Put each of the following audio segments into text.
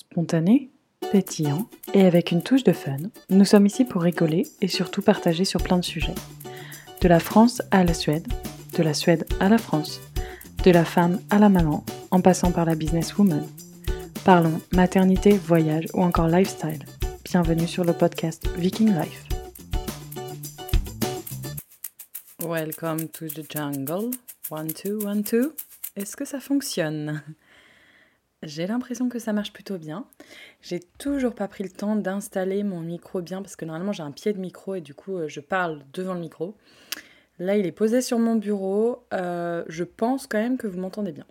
Spontané, pétillant et avec une touche de fun, nous sommes ici pour rigoler et surtout partager sur plein de sujets. De la France à la Suède, de la Suède à la France, de la femme à la maman, en passant par la businesswoman. Parlons maternité, voyage ou encore lifestyle. Bienvenue sur le podcast Viking Life. Welcome to the jungle. One, two, one, two. Est-ce que ça fonctionne? J'ai l'impression que ça marche plutôt bien. J'ai toujours pas pris le temps d'installer mon micro bien parce que normalement j'ai un pied de micro et du coup euh, je parle devant le micro. Là il est posé sur mon bureau. Euh, je pense quand même que vous m'entendez bien.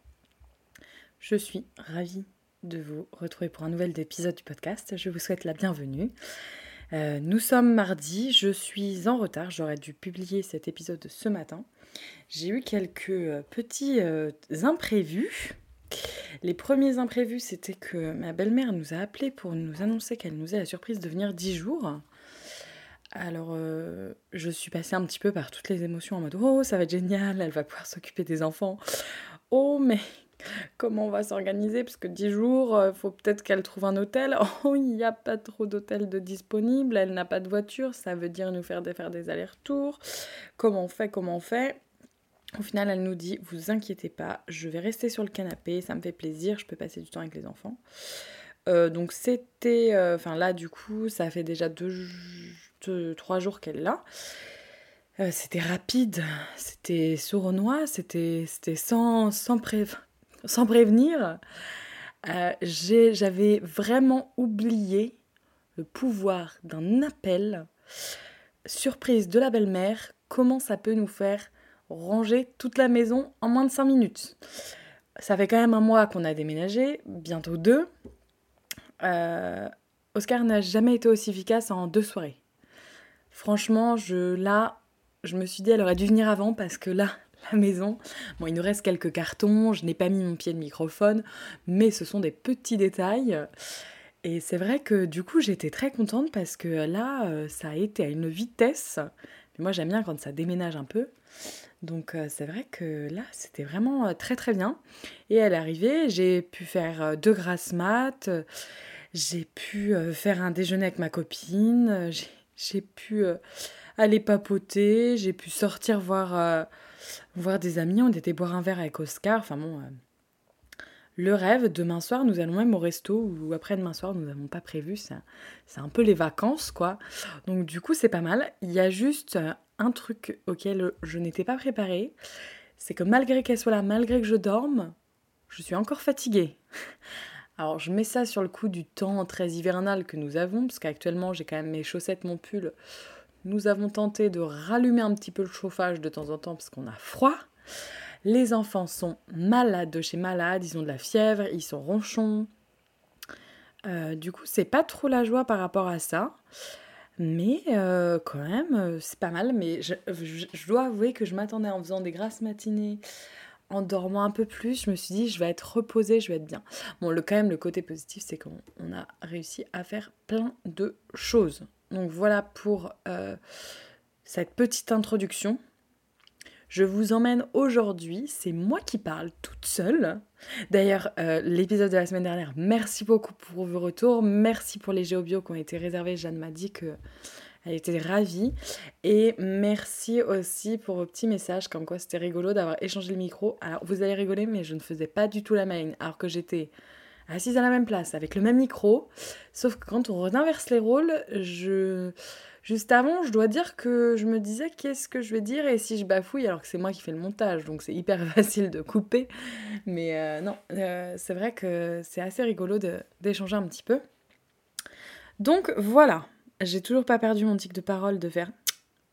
Je suis ravie de vous retrouver pour un nouvel épisode du podcast. Je vous souhaite la bienvenue. Euh, nous sommes mardi, je suis en retard, j'aurais dû publier cet épisode ce matin. J'ai eu quelques petits imprévus. Les premiers imprévus, c'était que ma belle-mère nous a appelé pour nous annoncer qu'elle nous a la surprise de venir 10 jours. Alors, je suis passée un petit peu par toutes les émotions en mode Oh, ça va être génial, elle va pouvoir s'occuper des enfants. Oh, mais comment on va s'organiser? Parce que 10 jours, il euh, faut peut-être qu'elle trouve un hôtel. Oh, il n'y a pas trop d'hôtels de disponibles, elle n'a pas de voiture, ça veut dire nous faire faire des allers-retours. Comment on fait, comment on fait? Au final, elle nous dit, vous inquiétez pas, je vais rester sur le canapé, ça me fait plaisir, je peux passer du temps avec les enfants. Euh, donc c'était, euh, enfin là du coup, ça fait déjà deux, trois jours qu'elle est là. c'était rapide, c'était sournois, c'était sans prévenir, euh, j'avais vraiment oublié le pouvoir d'un appel surprise de la belle-mère, comment ça peut nous faire ranger toute la maison en moins de 5 minutes. Ça fait quand même un mois qu'on a déménagé, bientôt deux. Euh, Oscar n'a jamais été aussi efficace en deux soirées. Franchement, je, là, je me suis dit, elle aurait dû venir avant parce que là, la maison. Bon, il nous reste quelques cartons, je n'ai pas mis mon pied de microphone, mais ce sont des petits détails. Et c'est vrai que du coup, j'étais très contente parce que là, euh, ça a été à une vitesse. moi, j'aime bien quand ça déménage un peu. Donc euh, c'est vrai que là, c'était vraiment euh, très très bien. Et elle est arrivée, j'ai pu faire deux grasses maths, j'ai pu faire un déjeuner avec ma copine, j'ai pu aller papoter, j'ai pu sortir voir voir des amis, on était boire un verre avec Oscar, enfin bon, euh, le rêve, demain soir nous allons même au resto, ou après-demain soir nous n'avons pas prévu, c'est un peu les vacances quoi. Donc du coup c'est pas mal. Il y a juste euh, un truc auquel je n'étais pas préparée, c'est que malgré qu'elle soit là, malgré que je dorme, je suis encore fatiguée. Alors je mets ça sur le coup du temps très hivernal que nous avons, parce qu'actuellement j'ai quand même mes chaussettes, mon pull nous avons tenté de rallumer un petit peu le chauffage de temps en temps parce qu'on a froid. Les enfants sont malades de chez malades, ils ont de la fièvre, ils sont ronchons. Euh, du coup, c'est pas trop la joie par rapport à ça. Mais euh, quand même, euh, c'est pas mal. Mais je, dois avouer que je m'attendais en faisant des grasses matinées, en dormant un peu plus. Je me suis dit, je vais être reposée, je vais être bien. Bon, le, quand même, le côté positif, c'est qu'on a réussi à faire plein de choses. Donc voilà pour cette petite introduction. Je vous emmène aujourd'hui, c'est moi qui parle toute seule. D'ailleurs, euh, l'épisode de la semaine dernière, merci beaucoup pour vos retours, merci pour les géobios qui ont été réservés. Jeanne m'a dit que elle était ravie. Et merci aussi pour vos petits messages, comme quoi c'était rigolo d'avoir échangé le micro. Alors, vous allez rigoler, mais je ne faisais pas du tout la main, alors que j'étais assise à la même place, avec le même micro. Sauf que quand on inverse les rôles, je... Juste avant, je dois dire que je me disais qu'est-ce que je vais dire et si je bafouille alors que c'est moi qui fais le montage, donc c'est hyper facile de couper. Mais euh, non, euh, c'est vrai que c'est assez rigolo d'échanger un petit peu. Donc voilà, j'ai toujours pas perdu mon tic de parole de faire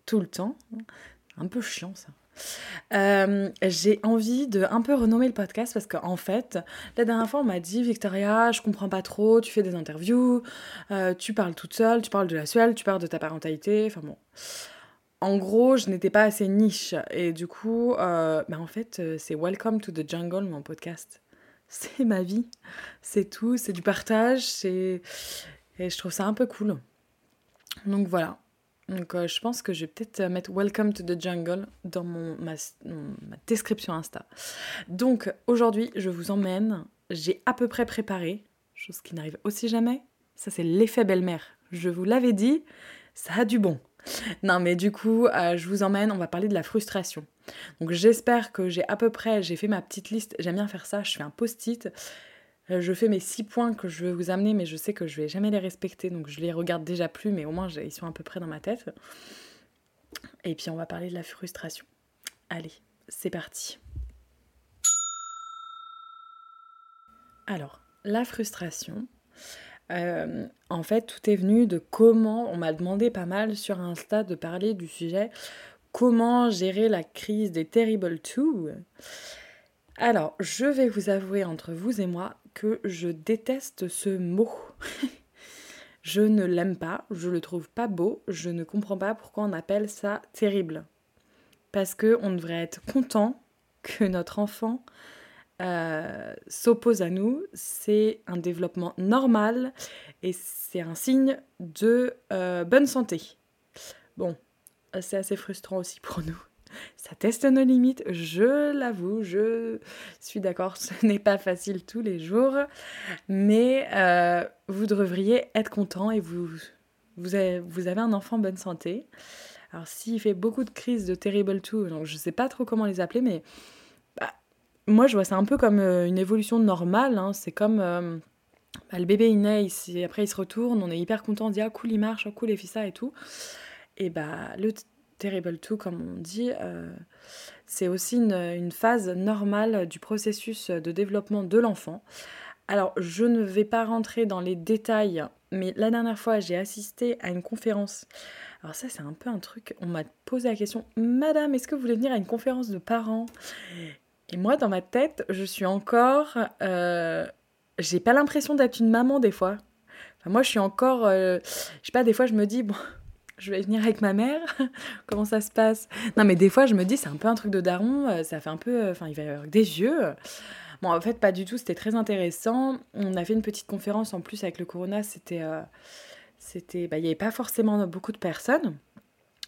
tout le temps. Un peu chiant ça. Euh, j'ai envie de un peu renommer le podcast parce qu'en fait, la dernière fois, on m'a dit Victoria, je comprends pas trop, tu fais des interviews, euh, tu parles toute seule, tu parles de la Suède, tu parles de ta parentalité, enfin bon. En gros, je n'étais pas assez niche et du coup, euh, bah en fait, c'est Welcome to the Jungle, mon podcast. C'est ma vie, c'est tout, c'est du partage. Et je trouve ça un peu cool. Donc voilà, donc euh, je pense que je vais peut-être euh, mettre Welcome to the Jungle dans mon, ma, description Insta. Donc aujourd'hui, je vous emmène, j'ai à peu près préparé, chose qui n'arrive aussi jamais. Ça, c'est l'effet belle-mère. Je vous l'avais dit, ça a du bon. Non, mais du coup, euh, je vous emmène, on va parler de la frustration. Donc j'espère que j'ai à peu près, j'ai fait ma petite liste, j'aime bien faire ça, je fais un post-it, je fais mes six points que je vais vous amener, mais je sais que je vais jamais les respecter, donc je les regarde déjà plus, mais au moins ils sont à peu près dans ma tête. Et puis on va parler de la frustration. Allez, c'est parti. Alors, la frustration, euh, en fait, tout est venu de comment, on m'a demandé pas mal sur Insta de parler du sujet comment gérer la crise des Terrible Two. Alors, je vais vous avouer entre vous et moi que je déteste ce mot. je ne l'aime pas, je le trouve pas beau, je ne comprends pas pourquoi on appelle ça terrible. Parce que on devrait être content que notre enfant euh, s'oppose à nous, c'est un développement normal et c'est un signe de euh, bonne santé. Bon, c'est assez frustrant aussi pour nous. Ça teste nos limites, je l'avoue, je suis d'accord, ce n'est pas facile tous les jours, mais euh, vous devriez être content et vous, vous, avez, un enfant en bonne santé. Alors s'il fait beaucoup de crises de terrible two, donc je sais pas trop comment les appeler, mais moi, je vois ça un peu comme euh, une évolution normale. Hein. C'est comme euh, bah, le bébé, naît, après il se retourne, on est hyper content, on dit ah cool, il marche, oh, cool, il fait ça et tout. Et bah, le Terrible two, comme on dit, euh, c'est aussi une, phase normale du processus de développement de l'enfant. Alors, je ne vais pas rentrer dans les détails, mais la dernière fois, j'ai assisté à une conférence. Alors ça, c'est un peu un truc, on m'a posé la question, Madame, est-ce que vous voulez venir à une conférence de parents? Et moi, dans ma tête, je suis encore. Euh, j'ai pas l'impression d'être une maman des fois. Moi, je suis encore. Euh, je sais pas, des fois, je me dis, bon, je vais venir avec ma mère. Comment ça se passe? Non, mais des fois, je me dis, c'est un peu un truc de daron. Euh, ça fait un peu. Enfin, il va y avoir des yeux. Bon, en fait, pas du tout. C'était très intéressant. On a fait une petite conférence en plus avec le Corona. C'était. c'était. Bah, il n'y avait pas forcément beaucoup de personnes.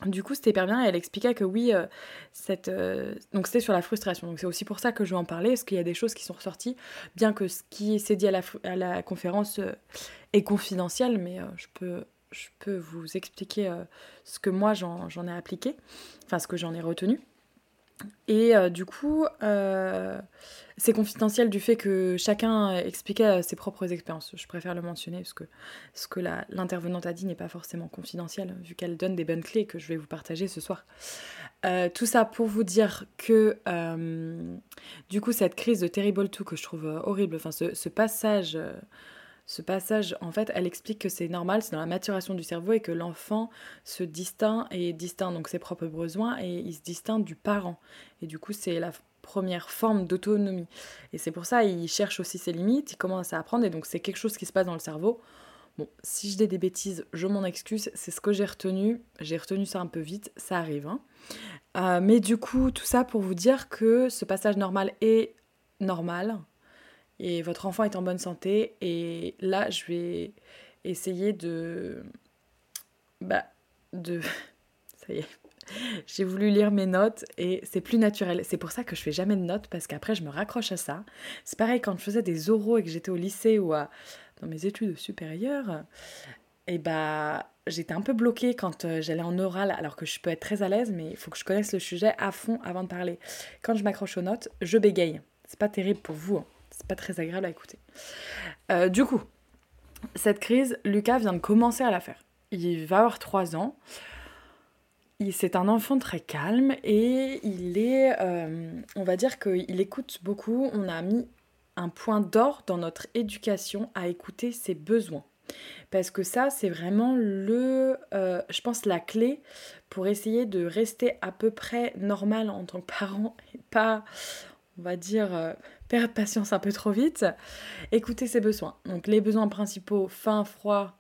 Du coup, c'était hyper bien et elle expliquait que oui, euh, cette, euh, donc c'était sur la frustration. Donc c'est aussi pour ça que je vais en parler, parce qu'il y a des choses qui sont ressorties, bien que ce qui s'est dit à la, à la conférence euh, est confidentiel, mais je, peux, je peux vous expliquer ce que moi j'en ai appliqué, enfin ce que j'en ai retenu. Et du coup, c'est confidentiel du fait que chacun expliquait ses propres expériences. Je préfère le mentionner parce que ce que l'intervenante a dit n'est pas forcément confidentiel, vu qu'elle donne des bonnes clés que je vais vous partager ce soir. Euh, tout ça pour vous dire que, euh, du coup, cette crise de Terrible 2 que je trouve euh, horrible, enfin, ce, passage ce passage, en fait, elle explique que c'est normal, c'est dans la maturation du cerveau et que l'enfant se distingue et distingue donc ses propres besoins et il se distingue du parent. Et du coup, c'est la première forme d'autonomie. Et c'est pour ça il cherche aussi ses limites, il commence à apprendre, et donc c'est quelque chose qui se passe dans le cerveau. Bon, si je dis des bêtises, je m'en excuse, c'est ce que j'ai retenu. J'ai retenu ça un peu vite, ça arrive. Hein. Euh, mais du coup, tout ça pour vous dire que ce passage normal est normal, et votre enfant est en bonne santé, et là, je vais essayer de... Bah, de... ça y est, j'ai voulu lire mes notes et c'est plus naturel. C'est pour ça que je fais jamais de notes parce qu'après je me raccroche à ça. C'est pareil quand je faisais des oraux et que j'étais au lycée ou dans mes études supérieures. Et bah j'étais un peu bloquée quand euh, j'allais en oral alors que je peux être très à l'aise mais il faut que je connaisse le sujet à fond avant de parler. Quand je m'accroche aux notes, je bégaye. C'est pas terrible pour vous. Hein. Pas très agréable à écouter. Euh, du coup, cette crise, Lucas vient de commencer à la faire. Il va avoir 3 ans c'est un enfant très calme et il est, euh, on va dire qu'il écoute beaucoup. On a mis un point d'or dans notre éducation à écouter ses besoins. Parce que ça, c'est vraiment le, euh, je pense, la clé pour essayer de rester à peu près normal en tant que parent et pas, on va dire, perdre patience un peu trop vite. Écouter ses besoins. Donc les besoins principaux, faim, froid,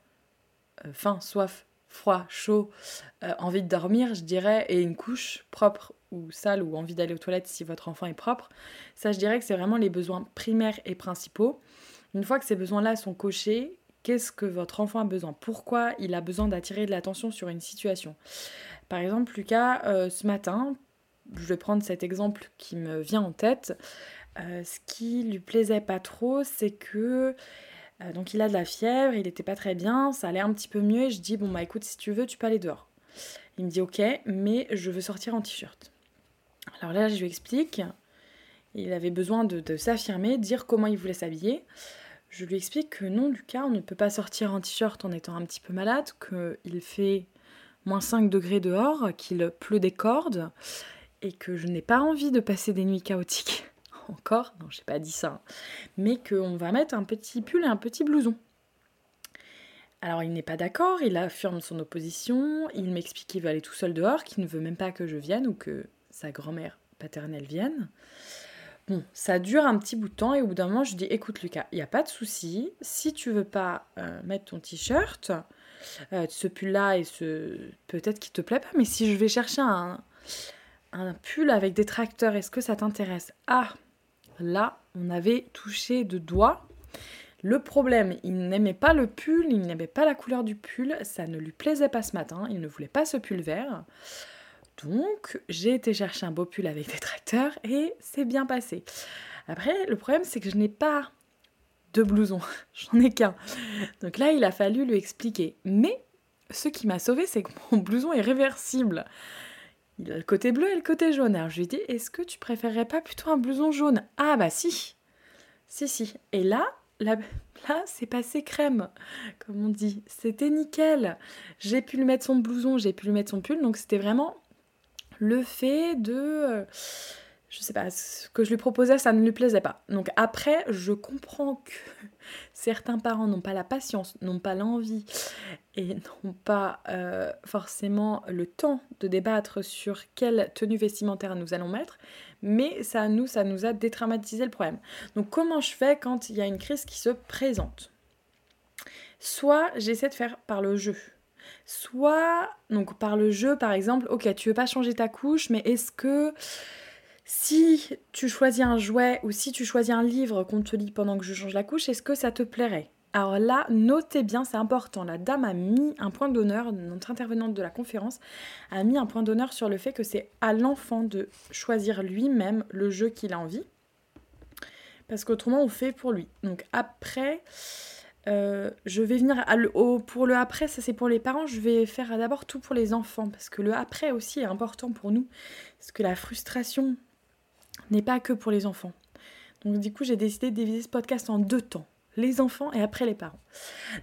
faim, soif, froid, chaud, euh, envie de dormir, je dirais, et une couche propre ou sale ou envie d'aller aux toilettes si votre enfant est propre. Ça, je dirais que c'est vraiment les besoins primaires et principaux. Une fois que ces besoins-là sont cochés, qu'est-ce que votre enfant a besoin? Pourquoi il a besoin d'attirer de l'attention sur une situation? Par exemple, Lucas, euh, ce matin, je vais prendre cet exemple qui me vient en tête. Euh, ce qui lui plaisait pas trop, c'est que Euh, donc il a de la fièvre, il n'était pas très bien, ça allait un petit peu mieux et je dis bon bah écoute si tu veux tu peux aller dehors. Il me dit ok mais je veux sortir en t-shirt. Alors là je lui explique, il avait besoin de, de s'affirmer, dire comment il voulait s'habiller. Je lui explique que non Lucas on ne peut pas sortir en t-shirt en étant un petit peu malade, qu'il fait moins 5 degrés dehors, qu'il pleut des cordes et que je n'ai pas envie de passer des nuits chaotiques encore, non, j'ai pas dit ça, hein. mais qu'on va mettre un petit pull et un petit blouson. Alors il n'est pas d'accord, il affirme son opposition, il m'explique qu'il veut aller tout seul dehors, qu'il ne veut même pas que je vienne ou que sa grand-mère paternelle vienne. Bon, ça dure un petit bout de temps et au bout d'un moment je dis écoute Lucas, il n'y a pas de souci, si tu veux pas euh, mettre ton t-shirt, euh, ce pull-là et ce peut-être qu'il te plaît pas, mais si je vais chercher un, un pull avec des tracteurs, est-ce que ça t'intéresse? Ah, Là, on avait touché de doigt. Le problème, il n'aimait pas le pull, il n'aimait pas la couleur du pull, ça ne lui plaisait pas ce matin, il ne voulait pas ce pull vert. Donc, j'ai été chercher un beau pull avec des tracteurs et c'est bien passé. Après, le problème, c'est que je n'ai pas de blouson, j'en ai qu'un. Donc là, il a fallu lui expliquer. Mais ce qui m'a sauvé, c'est que mon blouson est réversible. Il a le côté bleu et le côté jaune. Alors je lui ai dit, est-ce que tu préférerais pas plutôt un blouson jaune? Ah bah si Si, si. Et là, là, là c'est passé crème, comme on dit. C'était nickel. J'ai pu lui mettre son blouson, j'ai pu lui mettre son pull. Donc c'était vraiment le fait de... Euh, je sais pas, ce que je lui proposais, ça ne lui plaisait pas. Donc après, je comprends que certains parents n'ont pas la patience, n'ont pas l'envie et n'ont pas euh, forcément le temps de débattre sur quelle tenue vestimentaire nous allons mettre, mais ça nous, a détraumatisé le problème. Donc comment je fais quand il y a une crise qui se présente? Soit j'essaie de faire par le jeu. Soit, donc par le jeu, par exemple, ok, tu veux pas changer ta couche, mais est-ce que si tu choisis un jouet ou si tu choisis un livre qu'on te lit pendant que je change la couche, est-ce que ça te plairait? Alors là, notez bien, c'est important. La dame a mis un point d'honneur, notre intervenante de la conférence a mis un point d'honneur sur le fait que c'est à l'enfant de choisir lui-même le jeu qu'il a envie. Parce qu'autrement, on fait pour lui. Donc après, euh, je vais venir pour le après, ça c'est pour les parents, je vais faire d'abord tout pour les enfants. Parce que le après aussi est important pour nous. Parce que la frustration n'est pas que pour les enfants. Donc du coup, j'ai décidé de diviser ce podcast en deux temps les enfants et après les parents.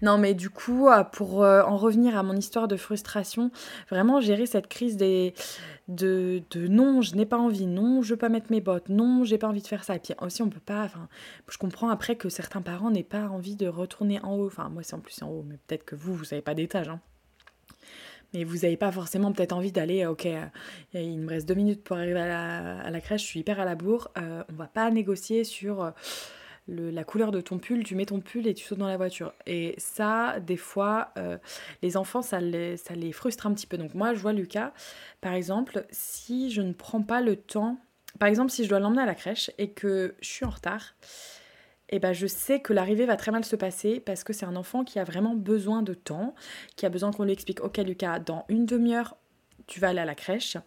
Non, mais du coup, euh, pour euh, en revenir à mon histoire de frustration, vraiment gérer cette crise des, de, de non, je n'ai pas envie, non, je veux pas mettre mes bottes, non, j'ai pas envie de faire ça. Et puis aussi, on peut pas, enfin, je comprends après que certains parents n'aient pas envie de retourner en haut. Enfin, moi, c'est en plus en haut, mais peut-être que vous, vous n'avez pas d'étage. Hein. Mais vous n'avez pas forcément peut-être envie d'aller, ok, euh, il me reste deux minutes pour arriver à la, crèche, je suis hyper à la bourre, on va pas négocier sur la couleur de ton pull, tu mets ton pull et tu sautes dans la voiture. Et ça, des fois, euh, les enfants, ça les, ça les frustre un petit peu. Donc moi, je vois Lucas, par exemple, si je ne prends pas le temps, par exemple, si je dois l'emmener à la crèche et que je suis en retard, et eh ben je sais que l'arrivée va très mal se passer parce que c'est un enfant qui a vraiment besoin de temps, qui a besoin qu'on lui explique, ok Lucas, dans une demi-heure, tu vas aller à la crèche.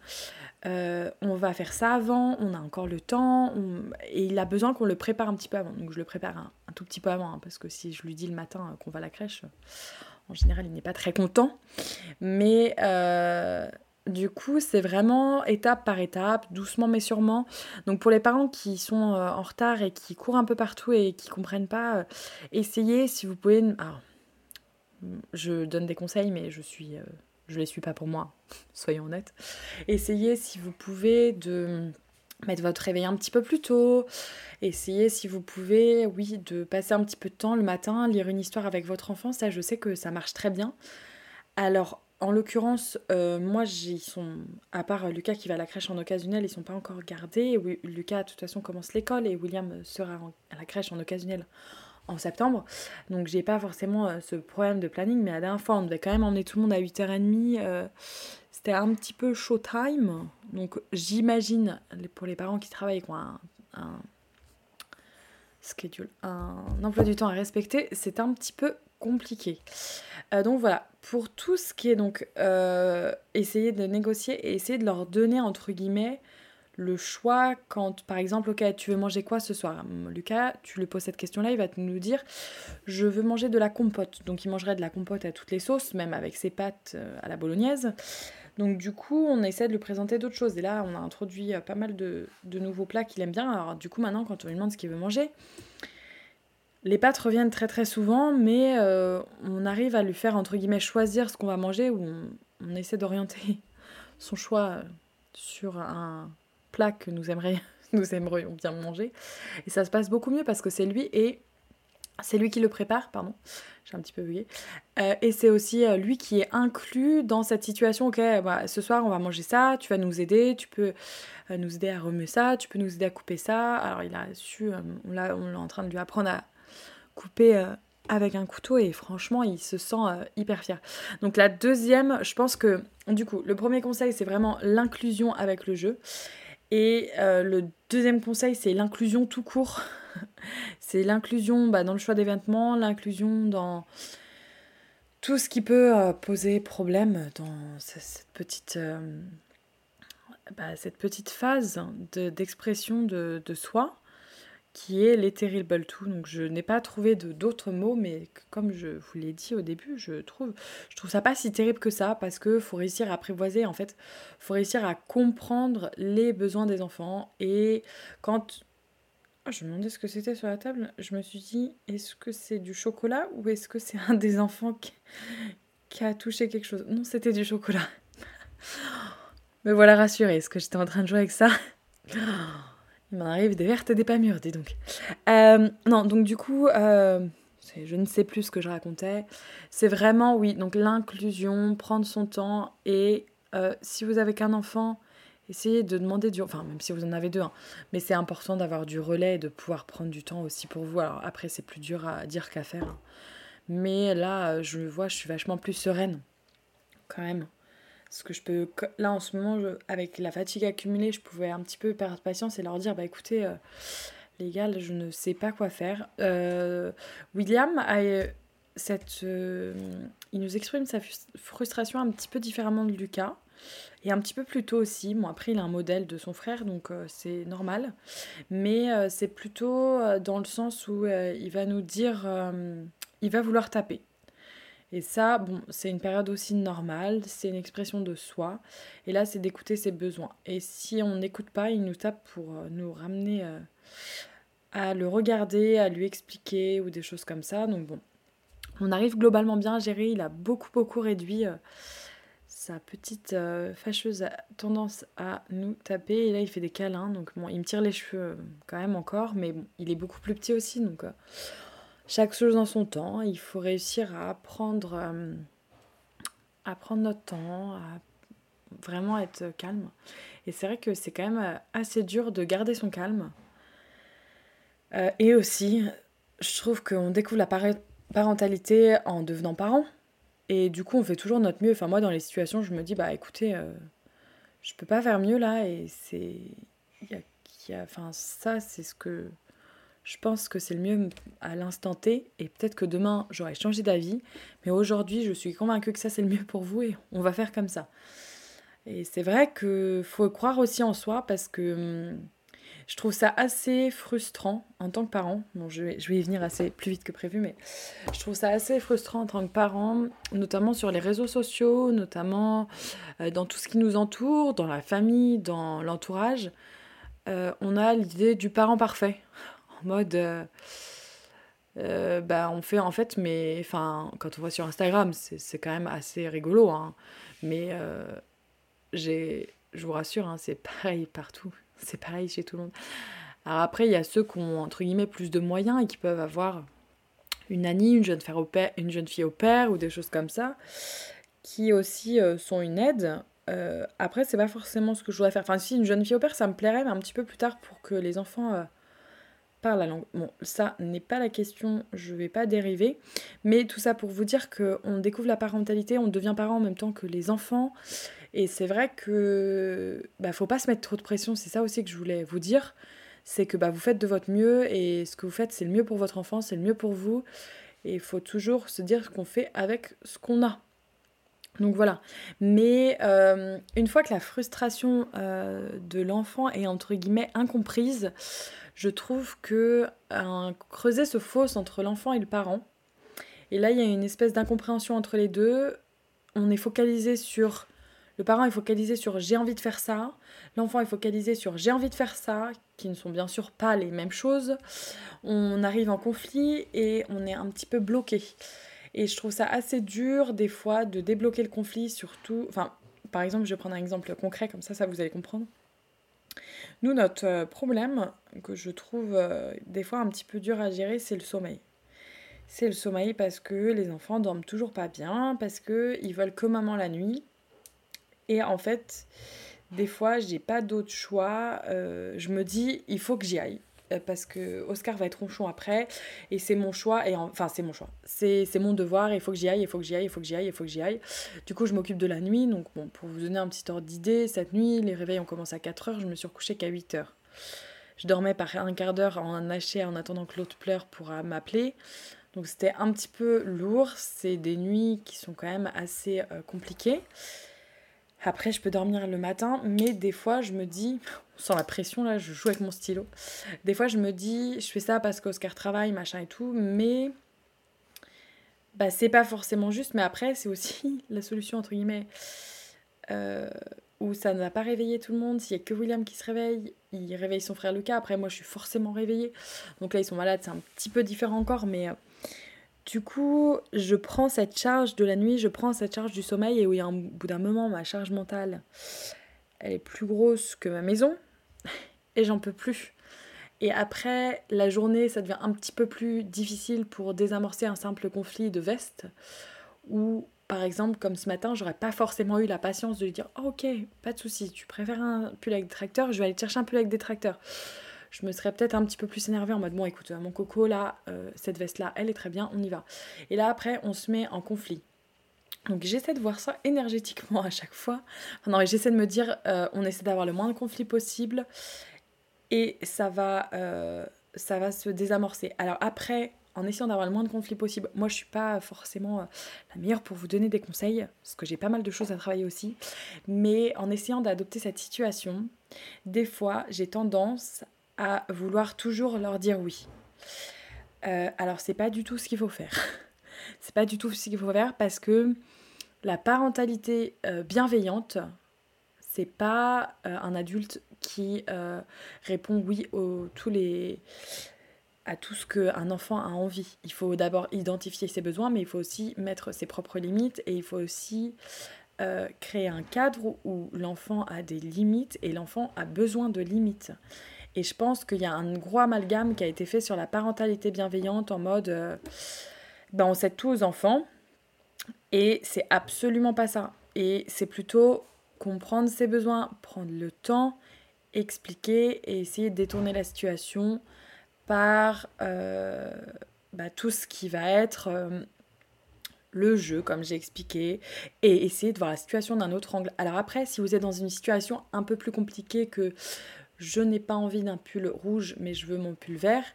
Euh, on va faire ça avant, on a encore le temps, et il a besoin qu'on le prépare un petit peu avant. Donc je le prépare un, tout petit peu avant, hein, parce que si je lui dis le matin qu'on va à la crèche, en général il n'est pas très content. Mais euh, du coup c'est vraiment étape par étape, doucement mais sûrement. Donc pour les parents qui sont euh, en retard et qui courent un peu partout et qui comprennent pas, essayez si vous pouvez... Alors, je donne des conseils, mais je suis je les suis pas pour moi, soyons honnêtes. Essayez si vous pouvez de mettre votre réveil un petit peu plus tôt. Essayez si vous pouvez, oui, de passer un petit peu de temps le matin, lire une histoire avec votre enfant. Ça, je sais que ça marche très bien. Alors, en l'occurrence, euh, moi, ils sont, à part Lucas qui va à la crèche en occasionnel, ils sont pas encore gardés. Lucas, de toute façon, commence l'école et William sera à la crèche en occasionnel en septembre. Donc j'ai pas forcément euh, ce problème de planning, mais la dernière fois on devait quand même emmener tout le monde à 8h30. Euh, c'était un petit peu showtime. Donc j'imagine pour les parents qui travaillent qui ont un, schedule, un emploi du temps à respecter, c'est un petit peu compliqué. Euh, donc voilà, pour tout ce qui est donc essayer de négocier et essayer de leur donner entre guillemets le choix quand, par exemple, ok, tu veux manger quoi ce soir? Lucas, tu lui poses cette question-là, il va nous dire, je veux manger de la compote. Donc il mangerait de la compote à toutes les sauces, même avec ses pâtes euh, à la bolognaise. Donc du coup, on essaie de lui présenter d'autres choses. Et là, on a introduit euh, pas mal de, nouveaux plats qu'il aime bien. Alors du coup, maintenant, quand on lui demande ce qu'il veut manger, les pâtes reviennent très très souvent, mais euh, on arrive à lui faire, entre guillemets, choisir ce qu'on va manger, ou on essaie d'orienter son choix sur un que nous, aimerions, nous aimerions bien manger. Et ça se passe beaucoup mieux parce que c'est lui et c'est lui qui le prépare, pardon, j'ai un petit peu bugué. Euh, et c'est aussi euh, lui qui est inclus dans cette situation. Ok, bah, ce soir on va manger ça, tu vas nous aider, tu peux euh, nous aider à remuer ça, tu peux nous aider à couper ça. Alors il a su, on, l'a, en train de lui apprendre à couper avec un couteau et franchement il se sent hyper fier. Donc la deuxième, je pense que du coup le premier conseil c'est vraiment l'inclusion avec le jeu. Et le deuxième conseil c'est l'inclusion tout court. c'est l'inclusion bah, dans le choix des vêtements, l'inclusion dans tout ce qui peut euh, poser problème dans cette petite, euh, bah, cette petite phase d'expression de, de, soi qui est les terrible tout. Donc je n'ai pas trouvé d'autres mots, mais comme je vous l'ai dit au début, je trouve, je trouve ça pas si terrible que ça parce que faut réussir à apprivoiser, en fait, faut réussir à comprendre les besoins des enfants et quand ah, je me demandais ce que c'était sur la table. Je me suis dit, est-ce que c'est du chocolat ou est-ce que c'est un des enfants qui, a touché quelque chose? Non, c'était du chocolat. Me voilà rassurée. Est-ce que j'étais en train de jouer avec ça Il m'en arrive des vertes et des pas mûres, dis donc. Euh, non, donc du coup, euh, je ne sais plus ce que je racontais. C'est vraiment, oui, donc l'inclusion, prendre son temps et euh, si vous avez qu'un enfant, essayez de demander du... Enfin, même si vous en avez deux, hein, mais c'est important d'avoir du relais et de pouvoir prendre du temps aussi pour vous. Alors après, c'est plus dur à dire qu'à faire. Hein. Mais là, je vois, je suis vachement plus sereine, quand même. Parce que je peux... Là, en ce moment, avec la fatigue accumulée, je pouvais un petit peu perdre patience et leur dire, bah écoutez, euh, les gars, je ne sais pas quoi faire. Euh, William a... Euh, cette, il nous exprime sa frustration un petit peu différemment de Lucas. Et un petit peu plus tôt aussi. Bon, après, il a un modèle de son frère, donc c'est normal. Mais c'est plutôt dans le sens où il va nous dire. il va vouloir taper. Et ça, bon, c'est une période aussi normale, c'est une expression de soi. Et là, c'est d'écouter ses besoins. Et si on n'écoute pas, il nous tape pour nous ramener à le regarder, à lui expliquer ou des choses comme ça. Donc bon, on arrive globalement bien à gérer. Il a beaucoup, beaucoup réduit sa petite euh, fâcheuse tendance à nous taper. Et là, il fait des câlins. Donc, bon, il me tire les cheveux euh, quand même encore. Mais bon, il est beaucoup plus petit aussi. Donc, euh, chaque chose dans son temps. Il faut réussir à prendre, à prendre notre temps, à vraiment être calme. Et c'est vrai que c'est quand même assez dur de garder son calme. et aussi, je trouve qu'on découvre la parentalité en devenant parent. Et du coup, on fait toujours notre mieux. Enfin, moi, dans les situations, je me dis, bah écoutez, euh, je peux pas faire mieux là. Et c'est. Y a, enfin, ça, c'est ce que. Je pense que c'est le mieux à l'instant T. Et peut-être que demain, j'aurai changé d'avis. Mais aujourd'hui, je suis convaincue que ça, c'est le mieux pour vous. Et on va faire comme ça. Et c'est vrai qu'il faut croire aussi en soi parce que. Hum, je trouve ça assez frustrant en tant que parent. Bon, je vais, y venir assez plus vite que prévu, mais je trouve ça assez frustrant en tant que parent, notamment sur les réseaux sociaux, notamment euh, dans tout ce qui nous entoure, dans la famille, dans l'entourage. Euh, on a l'idée du parent parfait, mode. Euh, bah, on fait en fait, mais enfin, quand on voit sur Instagram, c'est quand même assez rigolo. Hein. Mais j'ai, je vous rassure, hein, c'est pareil partout. C'est pareil chez tout le monde. Alors après, il y a ceux qui ont, entre guillemets, plus de moyens et qui peuvent avoir une Annie, une jeune, au père, une jeune fille au père ou des choses comme ça, qui aussi euh, sont une aide. Euh, après, c'est pas forcément ce que je voudrais faire. Enfin, si une jeune fille au père, ça me plairait, mais un petit peu plus tard pour que les enfants euh, parlent la langue. Bon, ça n'est pas la question, je vais pas dériver. Mais tout ça pour vous dire qu'on découvre la parentalité, on devient parent en même temps que les enfants. Et c'est vrai que bah, faut pas se mettre trop de pression, c'est ça aussi que je voulais vous dire. C'est que bah, vous faites de votre mieux et ce que vous faites, c'est le mieux pour votre enfant, c'est le mieux pour vous. Et il faut toujours se dire ce qu'on fait avec ce qu'on a. Donc voilà. Mais euh, une fois que la frustration euh, de l'enfant est entre guillemets incomprise, je trouve que un creuset se fausse entre l'enfant et le parent. Et là, il y a une espèce d'incompréhension entre les deux. On est focalisé sur. Le parent est focalisé sur j'ai envie de faire ça. L'enfant est focalisé sur j'ai envie de faire ça, qui ne sont bien sûr pas les mêmes choses. On arrive en conflit et on est un petit peu bloqué. Et je trouve ça assez dur des fois de débloquer le conflit, surtout. Enfin, par exemple, je vais prendre un exemple concret, comme ça, ça vous allez comprendre. Nous, notre euh, problème, que je trouve euh, des fois un petit peu dur à gérer, c'est le sommeil. C'est le sommeil parce que les enfants dorment toujours pas bien, parce qu'ils veulent que maman la nuit. Et en fait, des fois, j'ai pas d'autre choix. Euh, je me dis, il faut que j'y aille. Euh, parce que Oscar va être ronchon après et c'est mon choix et enfin c'est mon choix. C'est mon devoir il faut que j'y aille il faut que j'y aille il faut que j'y aille il faut que j'y aille. Du coup je m'occupe de la nuit donc bon pour vous donner un petit ordre d'idée cette nuit les réveils ont commencé à 4 heures je me suis recouchée qu'à 8 heures. Je dormais par un quart d'heure en haché en attendant que l'autre pleure pour euh, m'appeler. Donc c'était un petit peu lourd c'est des nuits qui sont quand même assez euh, compliquées après, je peux dormir le matin, mais des fois, je me dis, sans la pression, là, je joue avec mon stylo. Des fois, je me dis, je fais ça parce qu'Oscar travaille, machin et tout, mais bah, c'est pas forcément juste. Mais après, c'est aussi la solution, entre guillemets, euh, où ça ne va pas réveiller tout le monde. S'il y a que William qui se réveille, il réveille son frère Lucas. Après, moi, je suis forcément réveillée. Donc là, ils sont malades, c'est un petit peu différent encore, mais. Du coup, je prends cette charge de la nuit, je prends cette charge du sommeil, et oui, au bout d'un moment, ma charge mentale, elle est plus grosse que ma maison, et j'en peux plus. Et après, la journée, ça devient un petit peu plus difficile pour désamorcer un simple conflit de veste, ou par exemple, comme ce matin, j'aurais pas forcément eu la patience de lui dire Ok, pas de souci, tu préfères un pull avec détracteur, je vais aller chercher un pull avec détracteur je me serais peut-être un petit peu plus énervée en mode bon écoute mon coco là euh, cette veste là elle est très bien on y va et là après on se met en conflit donc j'essaie de voir ça énergétiquement à chaque fois enfin, non j'essaie de me dire euh, on essaie d'avoir le moins de conflits possible et ça va euh, ça va se désamorcer alors après en essayant d'avoir le moins de conflits possible. Moi, je suis pas forcément la meilleure pour vous donner des conseils, parce que j'ai pas mal de choses à travailler aussi. Mais en essayant d'adopter cette situation, des fois, j'ai tendance à vouloir toujours leur dire oui. Euh, alors c'est pas du tout ce qu'il faut faire. c'est pas du tout ce qu'il faut faire parce que la parentalité euh, bienveillante, c'est pas euh, un adulte qui répond oui tous les, à tout ce qu'un enfant a envie. Il faut d'abord identifier ses besoins, mais il faut aussi mettre ses propres limites et il faut aussi créer un cadre où l'enfant a des limites et l'enfant a besoin de limites. Et je pense qu'il y a un gros amalgame qui a été fait sur la parentalité bienveillante en mode euh, ben on cède tout aux enfants. Et c'est absolument pas ça. Et c'est plutôt comprendre ses besoins, prendre le temps, expliquer et essayer de détourner la situation par euh, bah, tout ce qui va être euh, le jeu, comme j'ai expliqué, et essayer de voir la situation d'un autre angle. Alors après, si vous êtes dans une situation un peu plus compliquée que je n'ai pas envie d'un pull rouge, mais je veux mon pull vert,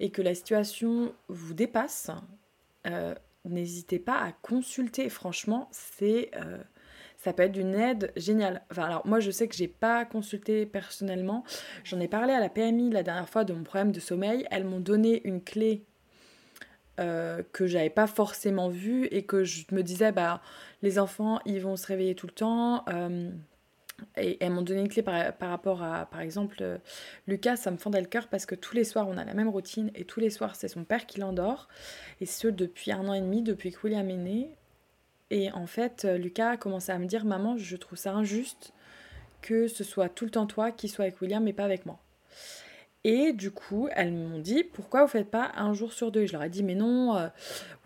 et que la situation vous dépasse, euh, n'hésitez pas à consulter. Franchement, c'est, euh, ça peut être d'une aide géniale. Alors moi, je sais que j'ai pas consulté personnellement. J'en ai parlé à la PMI la dernière fois de mon problème de sommeil. Elles m'ont donné une clé euh, que j'avais pas forcément vue et que je me disais, bah, les enfants, ils vont se réveiller tout le temps. Et elles m'ont donné une clé par, rapport à, par exemple, euh, Lucas, ça me fendait le cœur parce que tous les soirs, on a la même routine et tous les soirs, c'est son père qui l'endort. Et ce, depuis un an et demi, depuis que William est né. Et en fait, euh, Lucas a commencé à me dire Maman, je trouve ça injuste que ce soit tout le temps toi qui sois avec William et pas avec moi. Et du coup, elles m'ont dit pourquoi vous faites pas un jour sur deux? Je leur ai dit mais non, euh,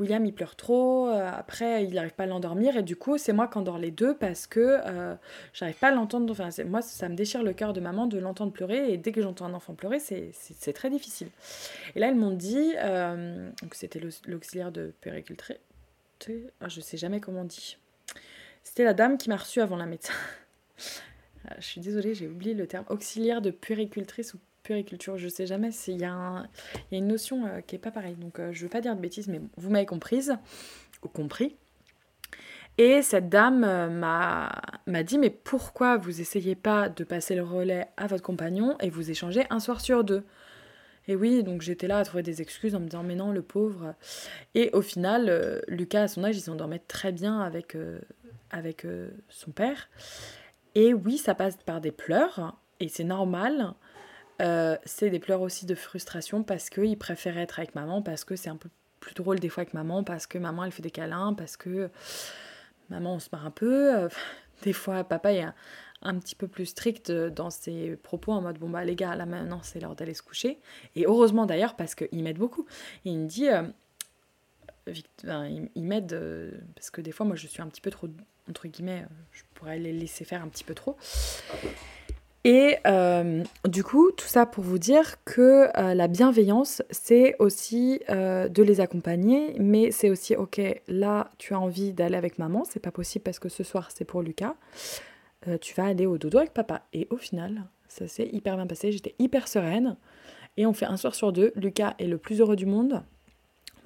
William il pleure trop, euh, après il n'arrive pas à l'endormir et du coup c'est moi qui endors les deux parce que euh, j'arrive pas à l'entendre. Enfin moi ça me déchire le cœur de maman de l'entendre pleurer et dès que j'entends un enfant pleurer c'est très difficile. Et là elles m'ont dit que c'était l'auxiliaire de péricultrice, ah, je sais jamais comment on dit. C'était la dame qui m'a reçue avant la médecin. Ah, je suis désolée, j'ai oublié le terme auxiliaire de puéricultrice ou puriculture, je sais jamais s'il y, a une notion euh, qui est pas pareille. Donc euh, je veux pas dire de bêtises, mais vous m'avez comprise, ou compris. Et cette dame euh, m'a dit, mais pourquoi vous essayez pas de passer le relais à votre compagnon et vous échangez un soir sur deux? Et oui, donc j'étais là à trouver des excuses en me disant mais non, le pauvre. Et au final, euh, Lucas à son âge, il s'endormait très bien avec, euh, avec son père. Et oui, ça passe par des pleurs, et c'est normal. C'est des pleurs aussi de frustration parce qu'il préfère être avec maman, parce que c'est un peu plus drôle des fois avec maman, parce que maman elle fait des câlins, parce que maman on se marre un peu. Euh, des fois papa est un, petit peu plus strict dans ses propos en mode bon bah les gars là maintenant c'est l'heure d'aller se coucher. Et heureusement d'ailleurs parce qu'il m'aide beaucoup. il me dit, euh, il, m'aide euh, parce que des fois moi je suis un petit peu trop entre guillemets, je pourrais les laisser faire un petit peu trop. Et euh, du coup, tout ça pour vous dire que euh, la bienveillance, c'est aussi euh, de les accompagner, mais c'est aussi, ok, là, tu as envie d'aller avec maman, c'est pas possible parce que ce soir, c'est pour Lucas, tu vas aller au dodo avec papa. Et au final, ça s'est hyper bien passé, j'étais hyper sereine, et on fait un soir sur deux, Lucas est le plus heureux du monde.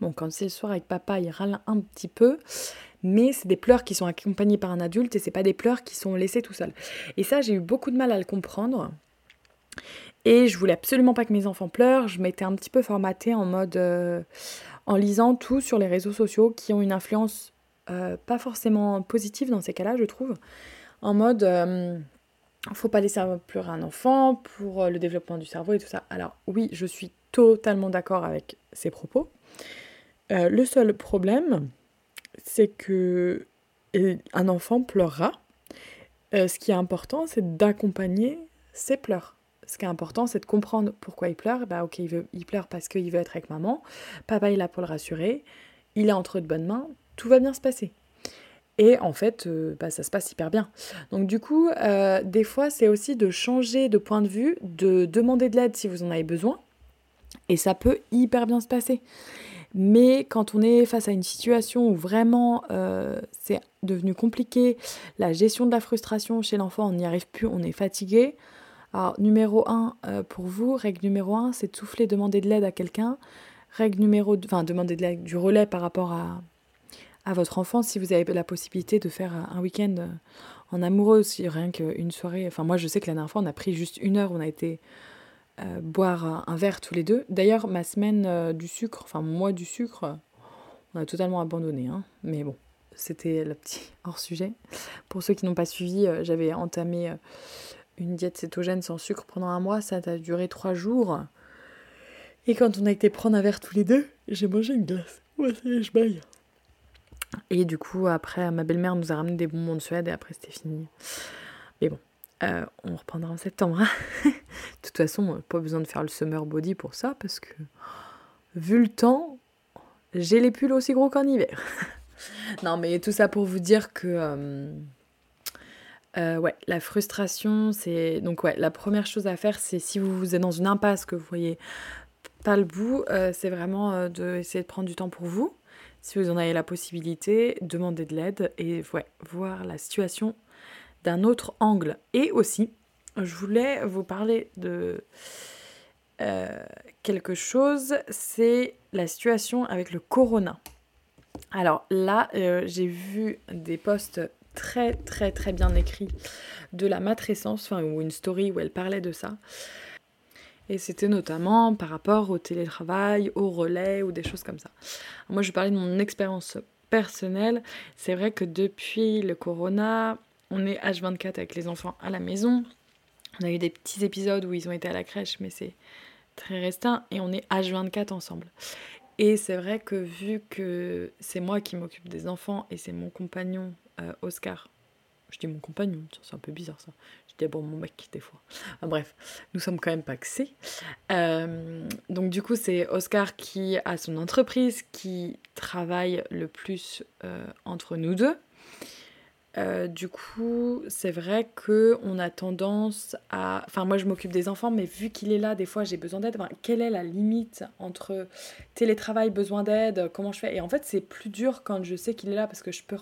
Bon, quand c'est le soir avec papa, il râle un petit peu, mais c'est des pleurs qui sont accompagnés par un adulte et c'est pas des pleurs qui sont laissés tout seuls. Et ça, j'ai eu beaucoup de mal à le comprendre. Et je voulais absolument pas que mes enfants pleurent. Je m'étais un petit peu formatée en mode. Euh, en lisant tout sur les réseaux sociaux qui ont une influence euh, pas forcément positive dans ces cas-là, je trouve. En mode. Euh, faut pas laisser pleurer un enfant pour le développement du cerveau et tout ça. Alors, oui, je suis totalement d'accord avec ces propos. le seul problème, c'est que un enfant pleurera. Euh, ce qui est important, c'est d'accompagner ses pleurs. Ce qui est important, c'est de comprendre pourquoi il pleure. Bah ok, il, veut, pleure parce qu'il veut être avec maman. Papa est là pour le rassurer. Il est entre de bonnes mains. Tout va bien se passer. Et en fait, euh, bah, ça se passe hyper bien. Donc du coup, euh, des fois, c'est aussi de changer de point de vue, de demander de l'aide si vous en avez besoin. Et ça peut hyper bien se passer. Mais quand on est face à une situation où vraiment euh, c'est devenu compliqué, la gestion de la frustration chez l'enfant, on n'y arrive plus, on est fatigué. Alors, numéro 1, euh, pour vous, règle numéro 1, c'est de souffler, demander de l'aide à quelqu'un. Règle numéro 2, enfin, demander du relais par rapport à, à votre enfant si vous avez la possibilité de faire un week-end euh, en amoureux, rien qu'une soirée. Enfin, moi, je sais que la dernière fois, on a pris juste une heure, on a été euh, boire un verre tous les deux. D'ailleurs, ma semaine euh, du sucre, enfin moi du sucre, on a totalement abandonné. Hein. Mais bon, c'était le petit hors-sujet. Pour ceux qui n'ont pas suivi, euh, j'avais entamé une diète cétogène sans sucre pendant un mois. Ça a duré trois jours. Et quand on a été prendre un verre tous les deux, j'ai mangé une glace. Ouais, c'est je baille. Et du coup, après, ma belle-mère nous a ramené des bonbons de Suède et après, c'était fini. Mais bon, euh, on reprendra en septembre. Hein. de toute façon, pas besoin de faire le summer body pour ça, parce que vu le temps, j'ai les pulls aussi gros qu'en hiver. non, mais tout ça pour vous dire que euh, euh, ouais, la frustration, c'est donc ouais, la première chose à faire, c'est si vous êtes dans une impasse que vous voyez pas le bout, c'est vraiment de essayer de prendre du temps pour vous. Si vous en avez la possibilité, demandez de l'aide et ouais, voir la situation d'un autre angle. Et aussi, je voulais vous parler de euh, quelque chose, c'est la situation avec le corona. Alors là, euh, j'ai vu des posts très très très bien écrits de la matrescence, enfin, ou une story où elle parlait de ça. Et c'était notamment par rapport au télétravail, au relais ou des choses comme ça. Moi, je parlais de mon expérience personnelle. C'est vrai que depuis le corona, on est H24 avec les enfants à la maison. On a eu des petits épisodes où ils ont été à la crèche, mais c'est très restreint. Et on est H24 ensemble. Et c'est vrai que vu que c'est moi qui m'occupe des enfants et c'est mon compagnon euh, Oscar, je dis mon compagnon, c'est un peu bizarre ça. Je dis bon mon mec des fois. bref, nous sommes quand même paxés. Euh, donc du coup c'est Oscar qui a son entreprise, qui travaille le plus euh, entre nous deux. Euh, du coup, c'est vrai que on a tendance à. Enfin, moi, je m'occupe des enfants, mais vu qu'il est là, des fois, j'ai besoin d'aide. quelle est la limite entre télétravail, besoin d'aide, comment je fais? Et en fait, c'est plus dur quand je sais qu'il est là parce que je peux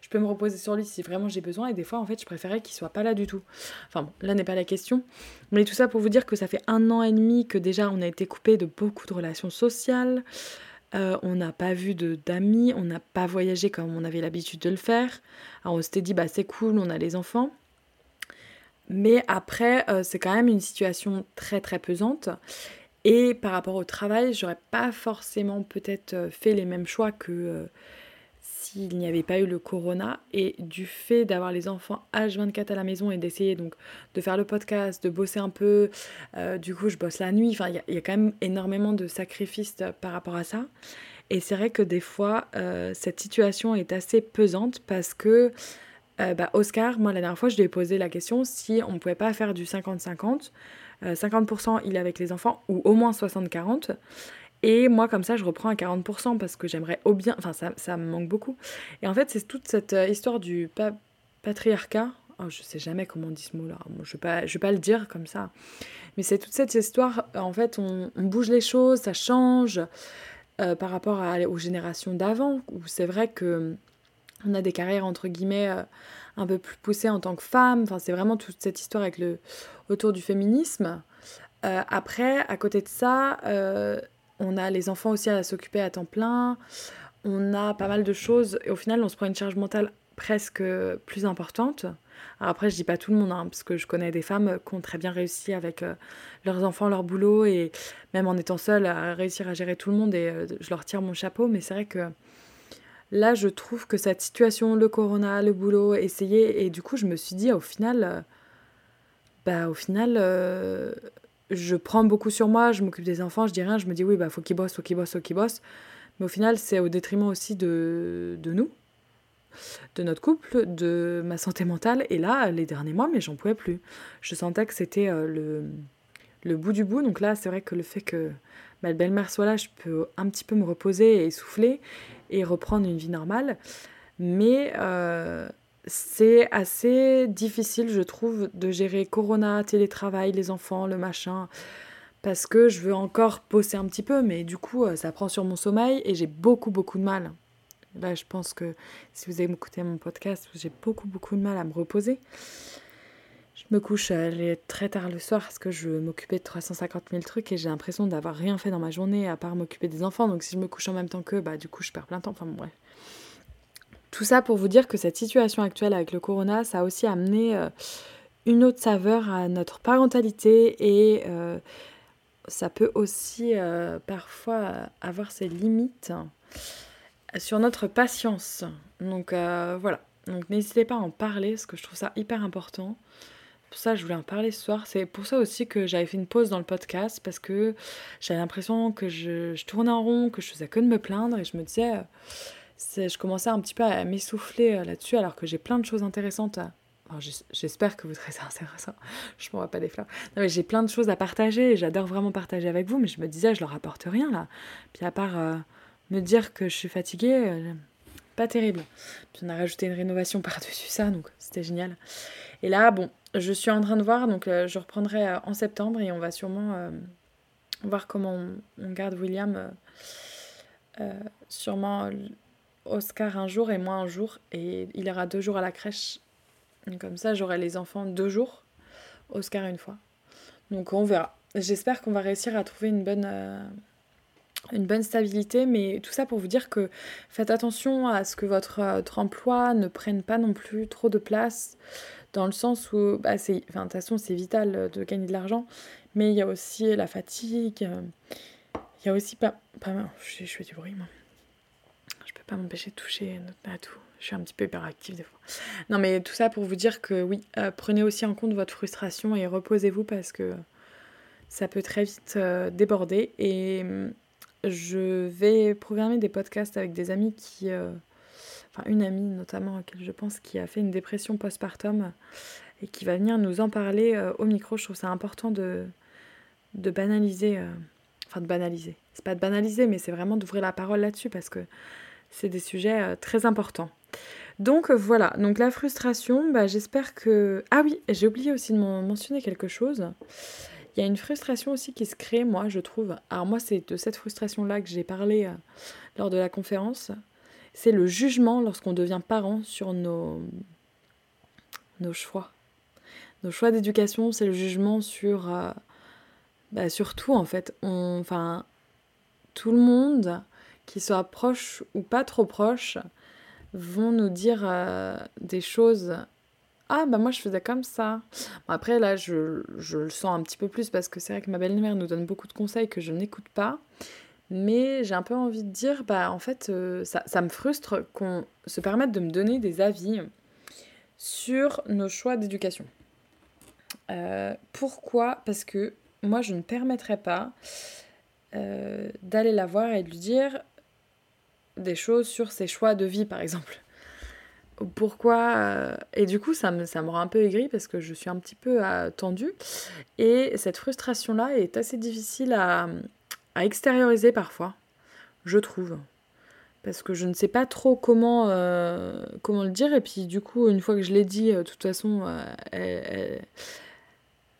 je peux me reposer sur lui si vraiment j'ai besoin. Et des fois, en fait, je préférais qu'il soit pas là du tout. Enfin bon, là n'est pas la question. Mais tout ça pour vous dire que ça fait un an et demi que déjà on a été coupé de beaucoup de relations sociales. Euh, on n'a pas vu d'amis, on n'a pas voyagé comme on avait l'habitude de le faire. Alors on s'était dit, bah c'est cool, on a les enfants. Mais après, euh, c'est quand même une situation très très pesante. Et par rapport au travail, j'aurais pas forcément peut-être euh, fait les mêmes choix que s'il n'y avait pas eu le corona et du fait d'avoir les enfants H24 à la maison et d'essayer donc de faire le podcast, de bosser un peu, euh, du coup je bosse la nuit, enfin il y, a quand même énormément de sacrifices euh, par rapport à ça. Et c'est vrai que des fois euh, cette situation est assez pesante parce que bah, Oscar, moi la dernière fois je lui ai posé la question si on ne pouvait pas faire du 50-50. 50% il est avec les enfants ou au moins 60-40 et moi, comme ça, je reprends à 40% parce que j'aimerais au bien. Enfin, ça, ça me manque beaucoup. Et en fait, c'est toute cette euh, histoire du patriarcat. Oh, je sais jamais comment on dit ce mot-là. je ne vais, vais pas le dire comme ça. Mais c'est toute cette histoire. En fait, on, bouge les choses, ça change euh, par rapport aux générations d'avant, où c'est vrai que on a des carrières entre guillemets euh, un peu plus poussées en tant que femme. Enfin, c'est vraiment toute cette histoire avec le autour du féminisme. après, à côté de ça, on a les enfants aussi à s'occuper à temps plein, on a pas mal de choses et au final on se prend une charge mentale presque plus importante. Après je dis pas tout le monde hein, parce que je connais des femmes qui ont très bien réussi avec euh, leurs enfants, leur boulot et même en étant seule à réussir à gérer tout le monde et euh, je leur tire mon chapeau mais c'est vrai que là je trouve que cette situation, le corona, le boulot, essayer et du coup je me suis dit au final euh, bah au final je prends beaucoup sur moi, je m'occupe des enfants, je dis rien, je me dis oui, bah faut qu'ils bossent, faut qu'ils bossent, faut qu'ils bossent. Mais au final, c'est au détriment aussi de, de nous, de notre couple, de ma santé mentale. Et là, les derniers mois, mais j'en pouvais plus. Je sentais que c'était euh, le, le bout du bout. Donc là, c'est vrai que le fait que ma belle-mère soit là, je peux un petit peu me reposer et souffler et reprendre une vie normale. Mais euh, c'est assez difficile, je trouve, de gérer Corona, télétravail, les enfants, le machin, parce que je veux encore bosser un petit peu, mais du coup, euh, ça prend sur mon sommeil et j'ai beaucoup, beaucoup de mal. Là, je pense que si vous avez écouté mon podcast, j'ai beaucoup, beaucoup de mal à me reposer. Je me couche très tard le soir parce que je m'occupais de 350 000 trucs et j'ai l'impression d'avoir rien fait dans ma journée à part m'occuper des enfants. Donc si je me couche en même temps qu'eux, bah du coup je perds plein de temps. Enfin. Tout ça pour vous dire que cette situation actuelle avec le corona, ça a aussi amené euh, une autre saveur à notre parentalité et euh, ça peut aussi euh, parfois avoir ses limites sur notre patience. Donc voilà, donc n'hésitez pas à en parler parce que je trouve ça hyper important. Pour ça, je voulais en parler ce soir. C'est pour ça aussi que j'avais fait une pause dans le podcast parce que j'avais l'impression que je, je, tournais en rond, que je faisais que de me plaindre et je me disais je commençais un petit peu à m'essouffler euh, là-dessus alors que j'ai plein de choses intéressantes à... J'espère que vous trouvez ça intéressant. Je m'en vois pas des fleurs. j'ai plein de choses à partager et j'adore vraiment partager avec vous, mais je me disais, je leur apporte rien là. Puis à part euh, me dire que je suis fatiguée, euh, pas terrible. Puis on a rajouté une rénovation par-dessus ça, donc c'était génial. Et là, bon, je suis en train de voir, donc je reprendrai en septembre et on va sûrement voir comment on, on garde William. sûrement Oscar un jour et moi un jour. Et il ira deux jours à la crèche. comme ça, j'aurai les enfants deux jours. Oscar une fois. Donc on verra. J'espère qu'on va réussir à trouver une bonne, euh, une bonne stabilité. Mais tout ça pour vous dire que faites attention à ce que votre, votre emploi ne prenne pas non plus trop de place. Dans le sens où, bah, de toute façon, c'est vital de gagner de l'argent. Mais il y a aussi la fatigue. Il y a aussi pas. pas je, je fais du bruit, moi pas m'empêcher de toucher à tout. Je suis un petit peu hyperactive des fois. Non, mais tout ça pour vous dire que oui, euh, prenez aussi en compte votre frustration et reposez-vous parce que ça peut très vite euh, déborder. Et mm, je vais programmer des podcasts avec des amis qui. Euh, enfin, une amie notamment à laquelle je pense qui a fait une dépression postpartum et qui va venir nous en parler au micro. Je trouve ça important de, de banaliser. Enfin, de banaliser. C'est pas de banaliser, mais c'est vraiment d'ouvrir la parole là-dessus parce que c'est des sujets euh, très importants. Donc euh, voilà, donc la frustration, bah, j'espère que... Ah oui, j'ai oublié aussi de mentionner quelque chose. Il y a une frustration aussi qui se crée, moi, je trouve. Alors moi, c'est de cette frustration-là que j'ai parlé euh, lors de la conférence. C'est le jugement lorsqu'on devient parent sur nos, nos choix. Nos choix d'éducation, c'est le jugement sur, bah, tout, en fait. Enfin, tout le monde qui soient proches ou pas trop proches, vont nous dire euh, des choses. Ah, bah moi je faisais comme ça. après, là, je, je, le sens un petit peu plus parce que c'est vrai que ma belle-mère nous donne beaucoup de conseils que je n'écoute pas. Mais j'ai un peu envie de dire, bah en fait, euh, ça, ça, me frustre qu'on se permette de me donner des avis sur nos choix d'éducation. Euh, pourquoi? Parce que moi, je ne permettrai pas d'aller la voir et de lui dire des choses sur ses choix de vie, par exemple. Pourquoi euh, Et du coup, ça me, ça me rend un peu aigri parce que je suis un petit peu euh, tendue. Et cette frustration-là est assez difficile à, à, extérioriser parfois, je trouve. Parce que je ne sais pas trop comment, euh, comment le dire. Et puis, du coup, une fois que je l'ai dit, de toute façon,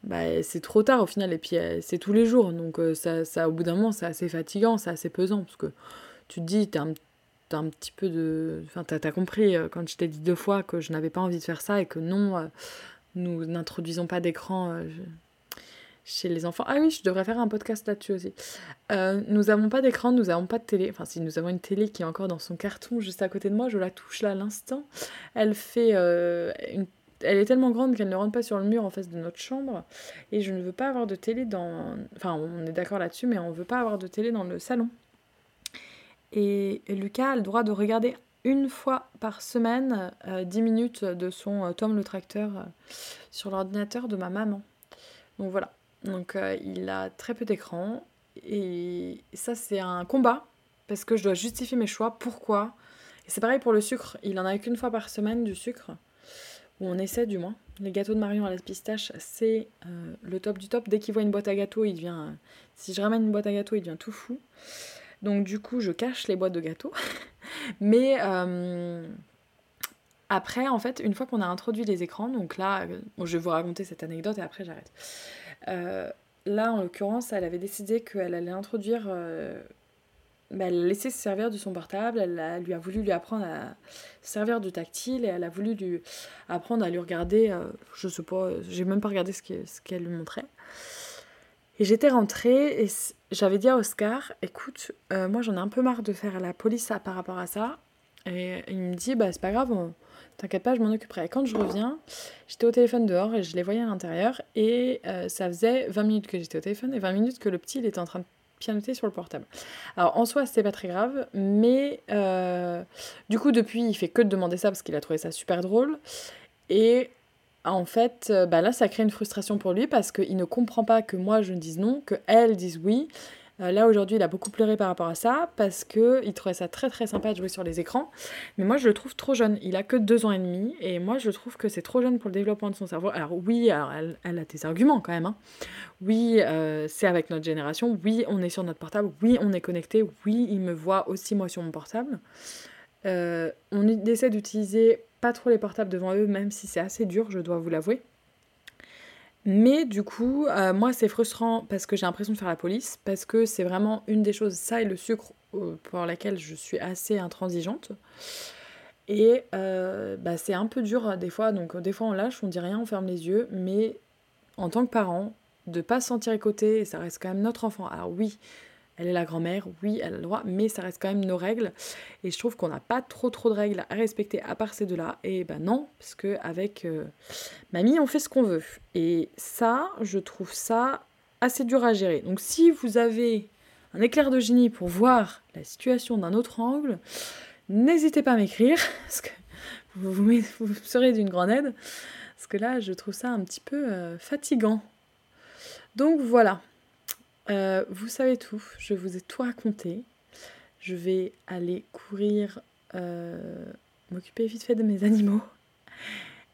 bah, c'est trop tard au final. Et puis, c'est tous les jours. Donc, ça, ça, au bout d'un moment, c'est assez fatigant, c'est assez pesant. Parce que tu te dis, t'es un, un petit peu de. Enfin, t'as as compris euh, quand je t'ai dit deux fois que je n'avais pas envie de faire ça et que non, euh, nous n'introduisons pas d'écran euh, chez les enfants. Ah oui, je devrais faire un podcast là-dessus aussi. nous n'avons pas d'écran, nous n'avons pas de télé. Enfin, si nous avons une télé qui est encore dans son carton juste à côté de moi, je la touche là à l'instant. Elle fait une elle est tellement grande qu'elle ne rentre pas sur le mur en face de notre chambre. Et je ne veux pas avoir de télé dans. Enfin, on est d'accord là-dessus, mais on ne veut pas avoir de télé dans le salon. Et, Lucas a le droit de regarder une fois par semaine 10 euh, minutes de son euh, Tom le tracteur euh, sur l'ordinateur de ma maman. Donc voilà. Donc il a très peu d'écran. Et ça, c'est un combat parce que je dois justifier mes choix. Pourquoi? Et c'est pareil pour le sucre. Il en a qu'une fois par semaine du sucre. Ou on essaie du moins. Les gâteaux de Marion à la pistache, c'est le top du top. Dès qu'il voit une boîte à gâteaux, il devient. si je ramène une boîte à gâteaux, il devient tout fou. Donc du coup, je cache les boîtes de gâteaux. Mais euh, après, en fait, une fois qu'on a introduit les écrans, donc là, euh, je vais vous raconter cette anecdote et après j'arrête. Euh, là, en l'occurrence, elle avait décidé qu'elle allait introduire... Bah, elle laissait se servir de son portable, elle, lui a voulu lui apprendre à se servir du tactile et elle a voulu lui apprendre à lui regarder, je sais pas, j'ai même pas regardé ce qu'elle lui montrait. Et j'étais rentrée et j'avais dit à Oscar, écoute, euh, moi j'en ai un peu marre de faire la police par rapport à ça. Et il me dit, bah c'est pas grave, t'inquiète pas, je m'en occuperai. Et quand je reviens, j'étais au téléphone dehors et je les voyais à l'intérieur. Et euh, ça faisait 20 minutes que j'étais au téléphone et 20 minutes que le petit il était en train de pianoter sur le portable. Alors en soi, c'était pas très grave, mais euh, du coup, depuis, il fait que de demander ça parce qu'il a trouvé ça super drôle. Et en fait, euh, bah là, ça crée une frustration pour lui parce qu'il ne comprend pas que moi je dise non, que elle dise oui. Euh, là, aujourd'hui, il a beaucoup pleuré par rapport à ça parce qu'il trouvait ça très très sympa de jouer sur les écrans. Mais moi, je le trouve trop jeune. Il a que deux ans et demi et moi, je trouve que c'est trop jeune pour le développement de son cerveau. Alors, oui, elle, a des arguments quand même. Hein. Oui, euh, c'est avec notre génération. Oui, on est sur notre portable. Oui, on est connecté. Oui, il me voit aussi moi sur mon portable. on essaie d'utiliser trop les portables devant eux, même si c'est assez dur, je dois vous l'avouer. Mais du coup, euh, moi, c'est frustrant parce que j'ai l'impression de faire la police, parce que c'est vraiment une des choses, ça et le sucre, euh, pour laquelle je suis assez intransigeante. Et euh, bah, c'est un peu dur des fois, donc des fois on lâche, on dit rien, on ferme les yeux, mais en tant que parent, de pas se sentir écouté, ça reste quand même notre enfant. Alors oui, elle est la grand-mère, oui, elle a le droit, mais ça reste quand même nos règles. Et je trouve qu'on n'a pas trop trop de règles à respecter à part ces deux-là. Et ben non, parce qu'avec euh, mamie, on fait ce qu'on veut. Et ça, je trouve ça assez dur à gérer. Donc si vous avez un éclair de génie pour voir la situation d'un autre angle, n'hésitez pas à m'écrire, parce que vous, serez d'une grande aide. Parce que là, je trouve ça un petit peu euh, fatigant. Donc voilà, euh, vous savez tout, je vous ai tout raconté. Je vais aller courir, euh, m'occuper vite fait de mes animaux.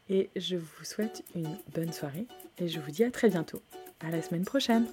Et je vous souhaite une bonne soirée et je vous dis à très bientôt. À la semaine prochaine.